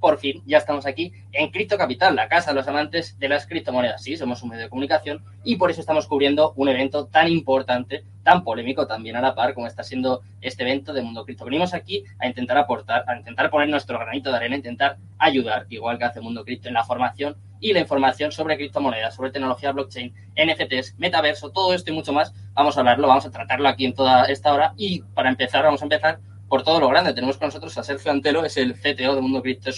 por fin, ya estamos aquí en Cripto Capital, la casa de los amantes de las criptomonedas. Sí, somos un medio de comunicación y por eso estamos cubriendo un evento tan importante, tan polémico también a la par como está siendo este evento de Mundo Cripto. Venimos aquí a intentar aportar, a intentar poner nuestro granito de arena, a intentar ayudar, igual que hace Mundo Cripto, en la formación y la información sobre criptomonedas, sobre tecnología blockchain, NFTs, metaverso, todo esto y mucho más. Vamos a hablarlo, vamos a tratarlo aquí en toda esta hora y para empezar, vamos a empezar por todo lo grande. Tenemos con nosotros a Sergio Antelo, es el CTO de Mundo Cripto.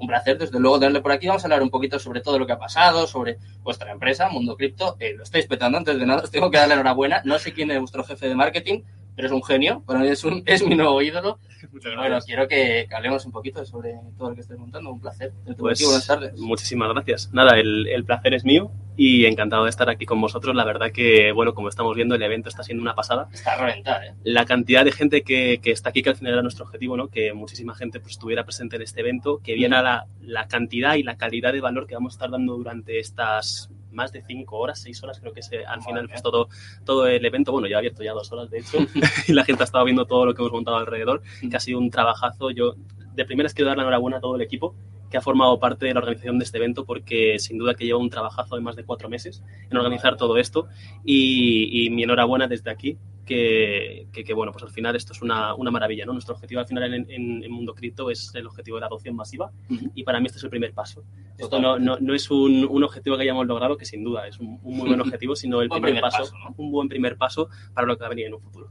Un placer, desde luego, tenerle por aquí. Vamos a hablar un poquito sobre todo lo que ha pasado, sobre vuestra empresa, Mundo Cripto. Eh, lo estáis petando antes de nada, os tengo que darle enhorabuena. No sé quién es vuestro jefe de marketing, pero es un genio. Para mí es, un, es mi nuevo ídolo. Bueno, quiero que, hablemos un poquito sobre todo lo que estáis montando. Un placer. Pues, buenas tardes. Muchísimas gracias. Nada, el, el placer es mío y encantado de estar aquí con vosotros. La verdad que, bueno, como estamos viendo, el evento está siendo una pasada. Está a ¿eh? La cantidad de gente que, que, está aquí, que al final era nuestro objetivo, ¿no? Que muchísima gente pues, estuviera presente en este evento, que viera la, la cantidad y la calidad de valor que vamos a estar dando durante estas más de cinco horas, seis horas, creo que es al final pues, todo, todo el evento, bueno, ya ha abierto ya dos horas de hecho, y la gente ha estado viendo todo lo que hemos montado alrededor, que ha sido un trabajazo. Yo de primeras quiero dar la enhorabuena a todo el equipo que ha formado parte de la organización de este evento porque sin duda que lleva un trabajazo de más de cuatro meses en organizar todo esto y, mi enhorabuena desde aquí que, que, bueno, pues al final esto es una, una maravilla, ¿no? Nuestro objetivo al final en, el mundo cripto es el objetivo de la adopción masiva y para mí este es el primer paso. Esto no, no, no es un, un, objetivo que hayamos logrado, que sin duda es un, muy buen objetivo, sino el primer, paso, un buen primer paso para lo que va a venir en un futuro.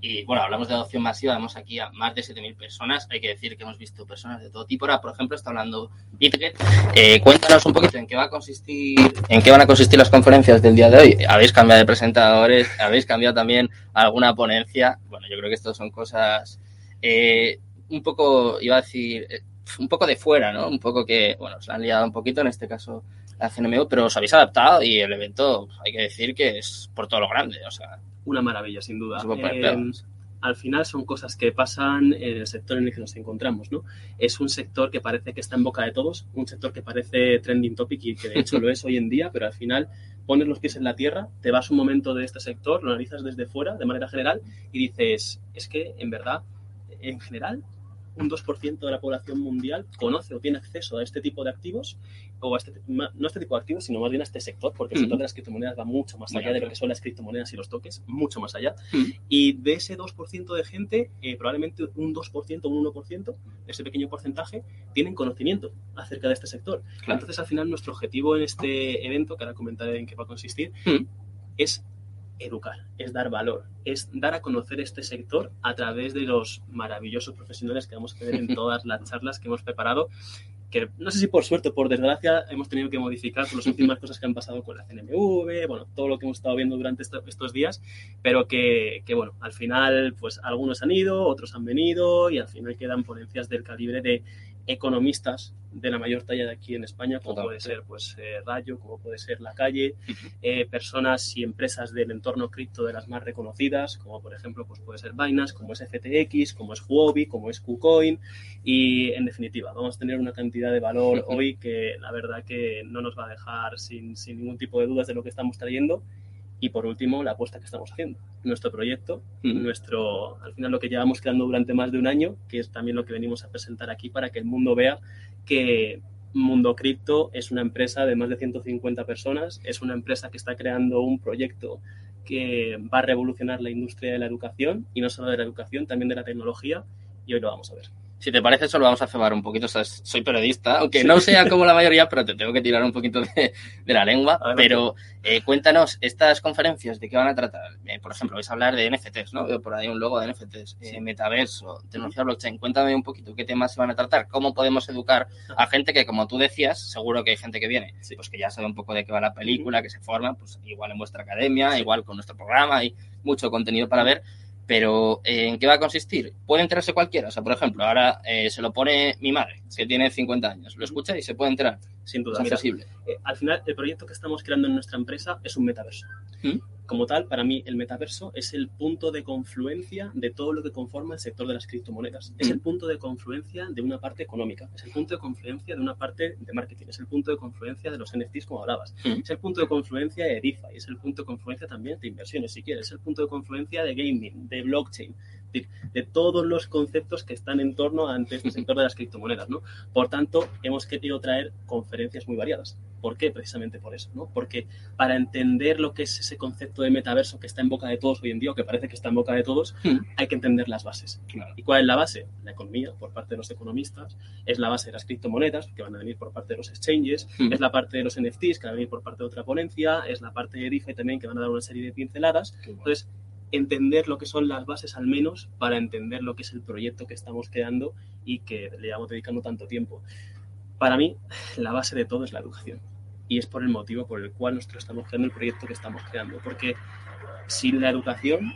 Y bueno, hablamos de adopción masiva, vemos aquí a más de 7.000 personas. Hay que decir que hemos visto personas de todo tipo. Ahora, por ejemplo, está hablando BitGet. Eh, cuéntanos un poquito en qué va a consistir, en qué van a consistir las conferencias del día de hoy. Habéis cambiado de presentadores, habéis cambiado también alguna ponencia. Bueno, yo creo que esto son cosas eh, un poco, iba a decir, eh, un poco de fuera, ¿no? Un poco que, bueno, se han liado un poquito, en este caso la CNMU, pero os habéis adaptado y el evento, hay que decir que es por todo lo grande, o sea, una maravilla, sin duda. Eh, al final son cosas que pasan en el sector en el que nos encontramos, ¿no? Es un sector que parece que está en boca de todos, un sector que parece trending topic y que de hecho lo es hoy en día, pero al final pones los pies en la tierra, te vas un momento de este sector, lo analizas desde fuera, de manera general, y dices, es que en verdad, en general, un 2% de la población mundial conoce o tiene acceso a este tipo de activos, o a este, no a este tipo de activos, sino más bien a este sector, porque el sector de las criptomonedas va mucho más allá de lo que son las criptomonedas y los toques, mucho más allá. Y de ese 2% de gente, eh, probablemente un 2%, un 1%, ese pequeño porcentaje, tienen conocimiento acerca de este sector. Entonces, al final, nuestro objetivo en este evento, que ahora comentaré en qué va a consistir, es educar, es dar valor, es dar a conocer este sector a través de los maravillosos profesionales que vamos a tener en todas las charlas que hemos preparado, que no sé si por suerte o por desgracia hemos tenido que modificar por las últimas cosas que han pasado con la CNMV, bueno, todo lo que hemos estado viendo durante estos días, pero que, que, bueno, al final pues algunos han ido, otros han venido y al final quedan ponencias del calibre de economistas de la mayor talla de aquí en España, como puede ser pues eh, Rayo, como puede ser La Calle, eh, personas y empresas del entorno cripto de las más reconocidas, como por ejemplo pues puede ser Binance, como es FTX, como es Huobi, como es KuCoin y en definitiva vamos a tener una cantidad de valor hoy que la verdad que no nos va a dejar sin, sin ningún tipo de dudas de lo que estamos trayendo y por último, la apuesta que estamos haciendo. Nuestro proyecto, nuestro, al final lo que llevamos creando durante más de un año, que es también lo que venimos a presentar aquí para que el mundo vea que Mundo Cripto es una empresa de más de 150 personas, es una empresa que está creando un proyecto que va a revolucionar la industria de la educación y no solo de la educación, también de la tecnología y hoy lo vamos a ver. Si te parece, solo vamos a cebar un poquito. soy periodista, aunque no sea como la mayoría, pero te tengo que tirar un poquito de, la lengua. Pero eh, cuéntanos, estas conferencias, ¿de qué van a tratar? Eh, por ejemplo, vais a hablar de NFTs, ¿no? Veo por ahí un logo de NFTs, eh, metaverso, tecnología blockchain. Cuéntame un poquito qué temas se van a tratar, cómo podemos educar a gente que, como tú decías, seguro que hay gente que viene, pues que ya sabe un poco de qué va la película, que se forma, pues igual en vuestra academia, igual con nuestro programa, hay mucho contenido para ver pero, eh, ¿en qué va a consistir? Puede enterarse cualquiera. O sea, por ejemplo, ahora eh, se lo pone mi madre, que tiene 50 años. Lo escucha y se puede enterar. Sin duda. Eh, al final, el proyecto que estamos creando en nuestra empresa es un metaverso. ¿Mm? Como tal, para mí, el metaverso es el punto de confluencia de todo lo que conforma el sector de las criptomonedas. Es el mm. punto de confluencia de una parte económica, es el punto de confluencia de una parte de marketing, es el punto de confluencia de los NFTs, como hablabas, mm. es el punto de confluencia de DeFi, es el punto de confluencia también de inversiones, si quieres, es el punto de confluencia de gaming, de blockchain, TIC, de todos los conceptos que están en torno a este sector de las criptomonedas, ¿no? Por tanto, hemos querido traer conferencias muy variadas. ¿Por qué? Precisamente por eso, ¿no? Porque para entender lo que es ese concepto de metaverso que está en boca de todos hoy en día, o que parece que está en boca de todos, hmm. hay que entender las bases. ¿Y cuál es la base? La economía, por parte de los economistas, es la base de las criptomonedas, que van a venir por parte de los exchanges, hmm. es la parte de los NFTs, que van a venir por parte de otra ponencia, es la parte de DeFi también, que van a dar una serie de pinceladas. Entonces, entender lo que son las bases al menos para entender lo que es el proyecto que estamos creando y que le llevamos dedicando tanto tiempo. Para mí, la base de todo es la educación. Y es por el motivo por el cual nosotros estamos creando el proyecto que estamos creando. Porque sin la educación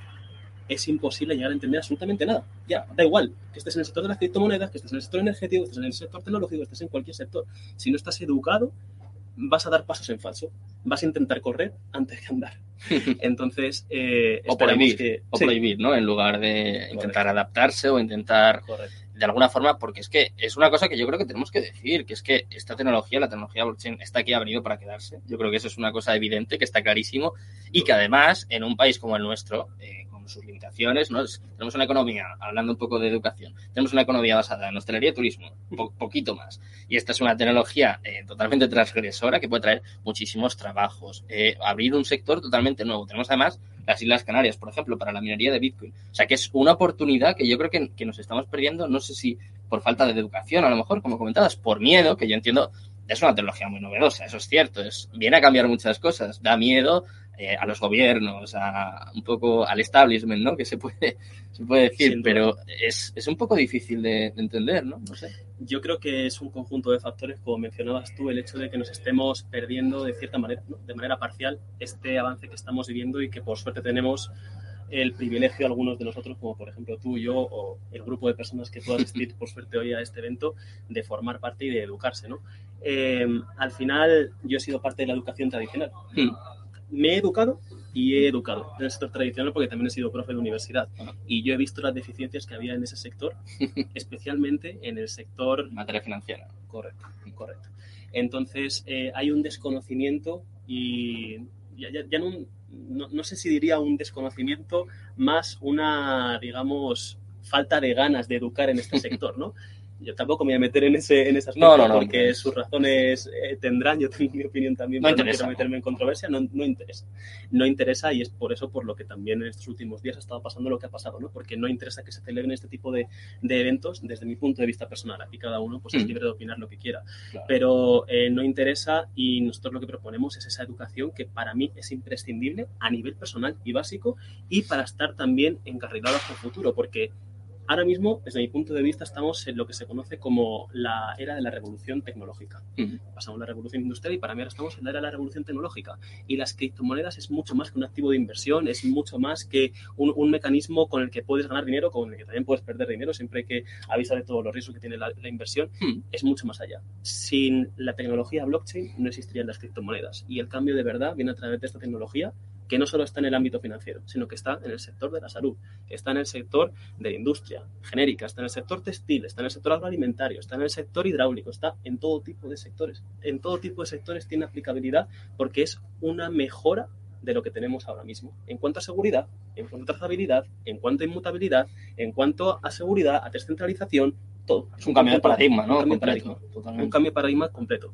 es imposible llegar a entender absolutamente nada. Ya, da igual que estés en el sector de las criptomonedas, que estés en el sector energético, que estés en el sector tecnológico, que estés en cualquier sector. Si no estás educado, vas a dar pasos en falso. Vas a intentar correr antes que andar. Entonces, eh, o prohibir, o prohibir, ¿no? En lugar de intentar adaptarse o intentar de alguna forma, porque es que es una cosa que yo creo que tenemos que decir, que es que esta tecnología, la tecnología blockchain, está aquí, ha venido para quedarse. Yo creo que eso es una cosa evidente, que está clarísimo, y que además, en un país como el nuestro, eh, sus limitaciones, ¿no? tenemos una economía, hablando un poco de educación, tenemos una economía basada en hostelería y turismo, un poquito más. Y esta es una tecnología eh, totalmente transgresora que puede traer muchísimos trabajos, eh, abrir un sector totalmente nuevo. Tenemos además las Islas Canarias, por ejemplo, para la minería de Bitcoin. O sea, que es una oportunidad que yo creo que, que nos estamos perdiendo, no sé si por falta de educación, a lo mejor, como comentabas, por miedo, que yo entiendo, es una tecnología muy novedosa, eso es cierto, es, viene a cambiar muchas cosas, da miedo eh, a los gobiernos, a un poco al establishment, ¿no? Que se puede, se puede decir, pero es, es, un poco difícil de, entender, ¿no? No sé. Yo creo que es un conjunto de factores, como mencionabas tú, el hecho de que nos estemos perdiendo de cierta manera, de manera parcial, este avance que estamos viviendo y que por suerte tenemos el privilegio algunos de nosotros, como por ejemplo tú, yo o el grupo de personas que puedo asistir por suerte hoy a este evento, de formar parte y de educarse, ¿no? Eh, al final yo he sido parte de la educación tradicional. Hmm me he educado y he educado en el sector tradicional porque también he sido profe de universidad y yo he visto las deficiencias que había en ese sector, especialmente en el sector... Materia financiera. Correcto, correcto. Entonces eh, hay un desconocimiento y ya, no, no, sé si diría un desconocimiento, más una, digamos, falta de ganas de educar en este sector, ¿no? yo tampoco me voy a meter en ese, en ese aspecto porque sus razones eh, tendrán, yo tengo mi opinión también, no pero no quiero meterme en controversia, no, no, interesa. No interesa y es por eso por lo que también en estos últimos días ha estado pasando lo que ha pasado, ¿no? Porque no interesa que se celebren este tipo de, de eventos desde mi punto de vista personal. Aquí cada uno pues, es mm. libre de opinar lo que quiera. Pero eh, no interesa y nosotros lo que proponemos es esa educación que para mí es imprescindible a nivel personal y básico y para estar también encarrilados el futuro, porque Ahora mismo, desde mi punto de vista, estamos en lo que se conoce como la era de la revolución tecnológica. Pasamos la revolución industrial y para mí ahora estamos en la era de la revolución tecnológica. Y las criptomonedas es mucho más que un activo de inversión, es mucho más que un, mecanismo con el que puedes ganar dinero, con el que también puedes perder dinero, siempre que avisa de todos los riesgos que tiene la, inversión. Es mucho más allá. Sin la tecnología blockchain no existirían las criptomonedas. Y el cambio de verdad viene a través de esta tecnología que no solo está en el ámbito financiero, sino que está en el sector de la salud, está en el sector de la industria genérica, está en el sector textil, está en el sector agroalimentario, está en el sector hidráulico, está en todo tipo de sectores. En todo tipo de sectores tiene aplicabilidad porque es una mejora de lo que tenemos ahora mismo. En cuanto a seguridad, en cuanto a trazabilidad, en cuanto a inmutabilidad, en cuanto a seguridad, a descentralización, todo. Es un, cambio de paradigma, ¿no? Un cambio Un cambio de paradigma completo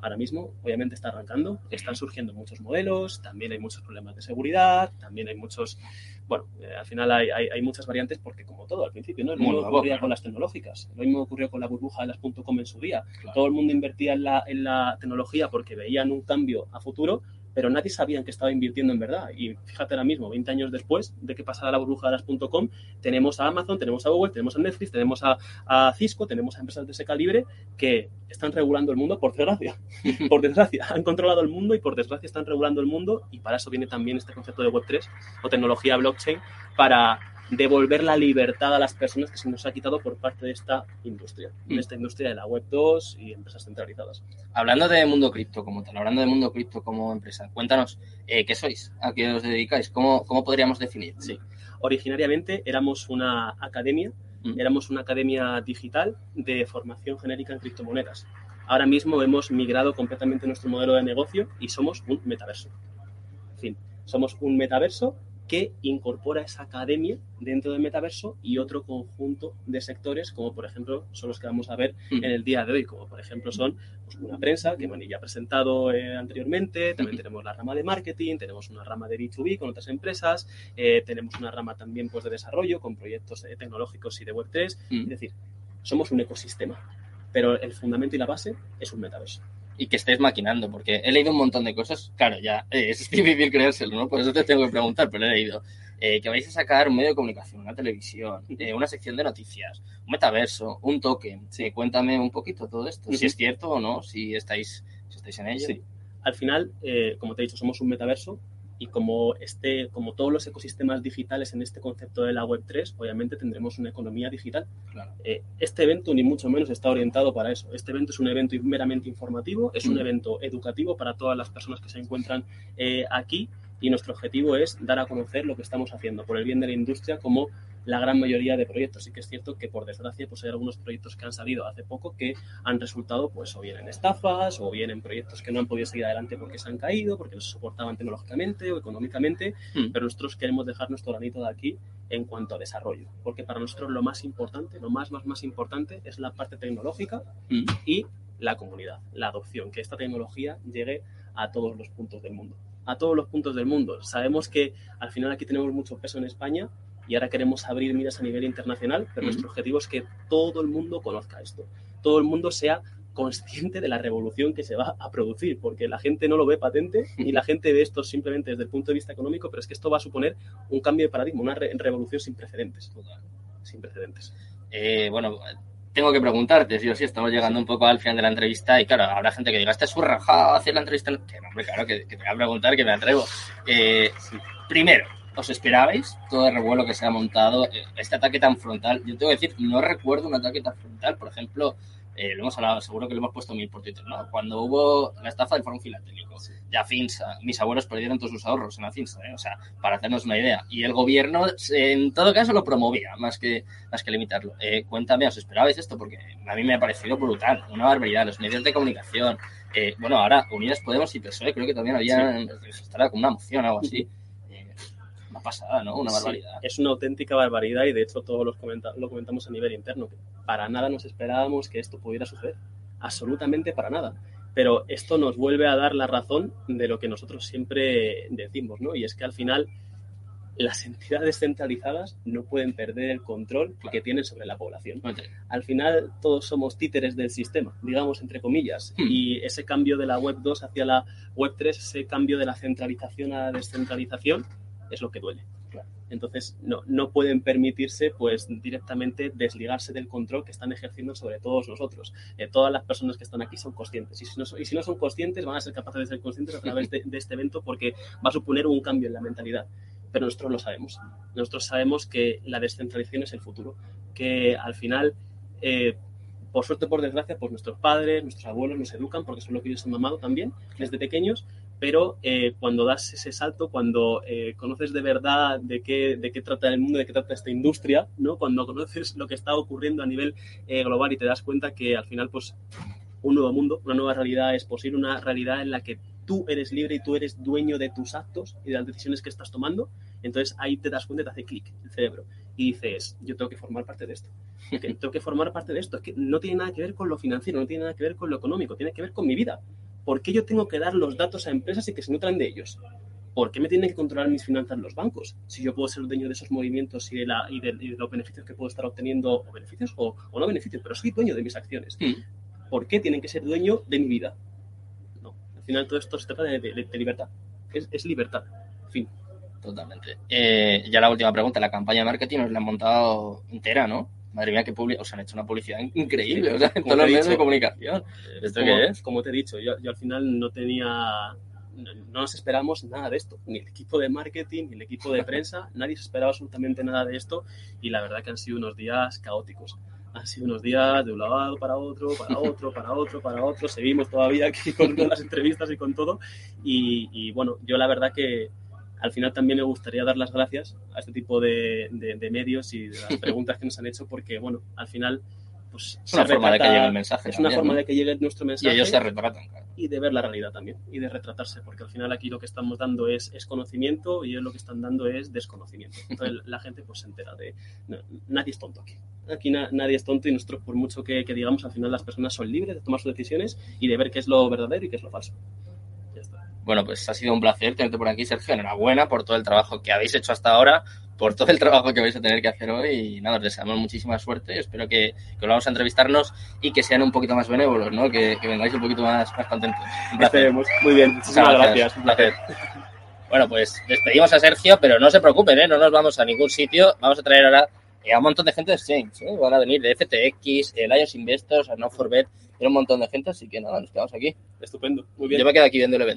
ahora mismo obviamente está arrancando, están surgiendo muchos modelos, también hay muchos problemas de seguridad, también hay muchos, bueno, eh, al final hay, hay, muchas variantes porque como todo al principio, ¿no? Lo mismo ocurría con las tecnológicas, lo mismo ocurrió con la burbuja de las .com en su día. Todo el mundo invertía en la, en la tecnología porque veían un cambio a futuro, pero nadie sabía en qué estaba invirtiendo en verdad. Y fíjate ahora mismo, 20 años después de que pasara la burbuja de las .com, tenemos a Amazon, tenemos a Google, tenemos a Netflix, tenemos a, a, Cisco, tenemos a empresas de ese calibre que están regulando el mundo por desgracia. por desgracia, han controlado el mundo y por desgracia están regulando el mundo y para eso viene también este concepto de Web3 o tecnología blockchain para devolver la libertad a las personas que se nos ha quitado por parte de esta industria, de mm. esta industria de la Web 2 y empresas centralizadas. Hablando de mundo cripto como tal, hablando de mundo cripto como empresa, cuéntanos, eh, ¿qué sois? ¿A qué os dedicáis? ¿Cómo, cómo podríamos definir? Sí, originariamente éramos una academia, mm. éramos una academia digital de formación genérica en criptomonedas. Ahora mismo hemos migrado completamente nuestro modelo de negocio y somos un metaverso. En fin, somos un metaverso que incorpora esa academia dentro del metaverso y otro conjunto de sectores, como por ejemplo son los que vamos a ver mm. en el día de hoy, como por ejemplo son pues, una prensa que Mani ya ha presentado eh, anteriormente, también tenemos la rama de marketing, tenemos una rama de B2B con otras empresas, eh, tenemos una rama también pues, de desarrollo con proyectos eh, tecnológicos y de Web3, mm. es decir, somos un ecosistema, pero el fundamento y la base es un metaverso y que estés maquinando, porque he leído un montón de cosas, claro, ya eh, es difícil creérselo, ¿no? Por eso te tengo que preguntar, pero he leído eh, que vais a sacar un medio de comunicación, una televisión, eh, una sección de noticias, un metaverso, un token. Sí, cuéntame un poquito todo esto, si es cierto o no, si estáis, si estáis en ello. Sí. Al final, como te he dicho, somos un metaverso y como, este, como todos los ecosistemas digitales en este concepto de la Web3, obviamente tendremos una economía digital. Eh, este evento ni mucho menos está orientado para eso. Este evento es un evento meramente informativo, es un mm. evento educativo para todas las personas que se encuentran eh, aquí y nuestro objetivo es dar a conocer lo que estamos haciendo por el bien de la industria como la gran mayoría de proyectos. Sí que es cierto que, por desgracia, pues hay algunos proyectos que han salido hace poco que han resultado, pues, o bien en estafas, o bien en proyectos que no han podido seguir adelante porque se han caído, porque no se soportaban tecnológicamente o económicamente, hmm. pero nosotros queremos dejar nuestro granito de aquí en cuanto a desarrollo, porque para nosotros lo más importante, lo más, más, más importante es la parte tecnológica hmm. y la comunidad, la adopción, que esta tecnología llegue a todos los puntos del mundo a todos los puntos del mundo. Sabemos que al final aquí tenemos mucho peso en España, y ahora queremos abrir miras a nivel internacional, pero nuestro objetivo es que todo el mundo conozca esto, todo el mundo sea consciente de la revolución que se va a producir, porque la gente no lo ve patente y la gente ve esto simplemente desde el punto de vista económico, pero es que esto va a suponer un cambio de paradigma, una revolución sin precedentes. Sin precedentes. Eh, bueno, tengo que preguntarte, sí o sí, estamos llegando un poco al final de la entrevista y claro, habrá gente que diga, este es su rajado hacer la entrevista. Que no, hombre, claro, que, te voy a preguntar, que me atrevo. Eh, primero, ¿Os esperabais todo el revuelo que se ha montado? Eh, este ataque tan frontal. Yo tengo que decir, no recuerdo un ataque tan frontal. Por ejemplo, eh, lo hemos hablado, seguro que lo hemos puesto mil por Twitter, ¿no? Cuando hubo la estafa del Foro Filatélico, ya Finsa, mis abuelos perdieron todos sus ahorros en la Finsa, ¿eh? O sea, para hacernos una idea. Y el gobierno, en todo caso, lo promovía, más que, más que limitarlo. Eh, cuéntame, ¿os esperabais esto? Porque a mí me ha parecido brutal, una barbaridad. Los medios de comunicación, bueno, ahora Unidas Podemos y PSOE, creo que también había, estará con una moción o algo así pasada, ¿no? Una barbaridad. es una auténtica barbaridad y de hecho todos los lo comentamos a nivel interno, que para nada nos esperábamos que esto pudiera suceder. Absolutamente para nada. Pero esto nos vuelve a dar la razón de lo que nosotros siempre decimos, ¿no? Y es que al final las entidades centralizadas no pueden perder el control que tienen sobre la población. Al final todos somos títeres del sistema, digamos entre comillas, hmm. y ese cambio de la web 2 hacia la web 3, ese cambio de la centralización a la descentralización, es lo que duele. Entonces, no, no pueden permitirse, pues, directamente desligarse del control que están ejerciendo sobre todos nosotros. Eh, todas las personas que están aquí son conscientes. Y si, no, y si no son conscientes, van a ser capaces de ser conscientes a través de, este evento porque va a suponer un cambio en la mentalidad. Pero nosotros lo sabemos. Nosotros sabemos que la descentralización es el futuro. Que al final, eh, por suerte o por desgracia, pues nuestros padres, nuestros abuelos nos educan porque son lo que ellos han mamado también desde pequeños pero eh, cuando das ese salto, cuando eh, conoces de verdad de qué, de qué trata el mundo, de qué trata esta industria, ¿no? cuando conoces lo que está ocurriendo a nivel eh, global y te das cuenta que al final, pues, un nuevo mundo, una nueva realidad es posible, una realidad en la que tú eres libre y tú eres dueño de tus actos y de las decisiones que estás tomando, entonces ahí te das cuenta y te hace clic el cerebro y dices, yo tengo que formar parte de esto. tengo que formar parte de esto. que no tiene nada que ver con lo financiero, no tiene nada que ver con lo económico, tiene que ver con mi vida. ¿Por qué yo tengo que dar los datos a empresas y que se nutran de ellos? ¿Por qué me tienen que controlar mis finanzas los bancos? Si yo puedo ser dueño de esos movimientos y de, la, y de, los beneficios que puedo estar obteniendo, o beneficios o, no beneficios, pero soy dueño de mis acciones. Mm. ¿Por qué tienen que ser dueño de mi vida? No, al final todo esto se trata de, libertad. Es, libertad. Fin. Totalmente. Eh, ya la última pregunta. La campaña de marketing os la han montado entera, ¿no? Madre mía, que o sea, han hecho una publicidad increíble, o sea, en todos los medios de comunicación. ¿Esto como, qué es? Como te he dicho, yo, yo al final no tenía no nos esperamos nada de esto, ni el equipo de marketing, ni el equipo de prensa, nadie se esperaba absolutamente nada de esto y la verdad que han sido unos días caóticos. Han sido unos días de un lado para otro, para otro, para otro, para otro. Seguimos todavía aquí con las entrevistas y con todo. Y, y bueno, yo la verdad que, al final también me gustaría dar las gracias a este tipo de, medios y de las preguntas que nos han hecho porque, bueno, al final pues, es una forma de que llegue el mensaje. Es una forma de que llegue nuestro mensaje. Y ellos se retratan, Y de ver la realidad también, y de retratarse, porque al final aquí lo que estamos dando es, es conocimiento y ellos lo que están dando es desconocimiento. Entonces la gente pues se entera de... nadie es tonto aquí. Aquí nadie es tonto y nosotros, por mucho que, que, digamos, al final las personas son libres de tomar sus decisiones y de ver qué es lo verdadero y qué es lo falso. Bueno, pues ha sido un placer tenerte por aquí, Sergio. Enhorabuena por todo el trabajo que habéis hecho hasta ahora, por todo el trabajo que vais a tener que hacer hoy. Y nada, os deseamos muchísima suerte. Espero que, que vamos a entrevistarnos y que sean un poquito más benévolos, ¿no? Que, que vengáis un poquito más, más contentos. Un placer. Muy bien, muchísimas gracias. Un placer. Bueno, pues despedimos a Sergio, pero no se preocupen, ¿eh? no nos vamos a ningún sitio. Vamos a traer ahora a un montón de gente de Exchange. ¿eh? Van a venir de FTX, el Lions Investors, a No Forbet, un montón de gente, así que nada, nos quedamos aquí. Estupendo, muy bien. Yo me quedo aquí viendo el evento.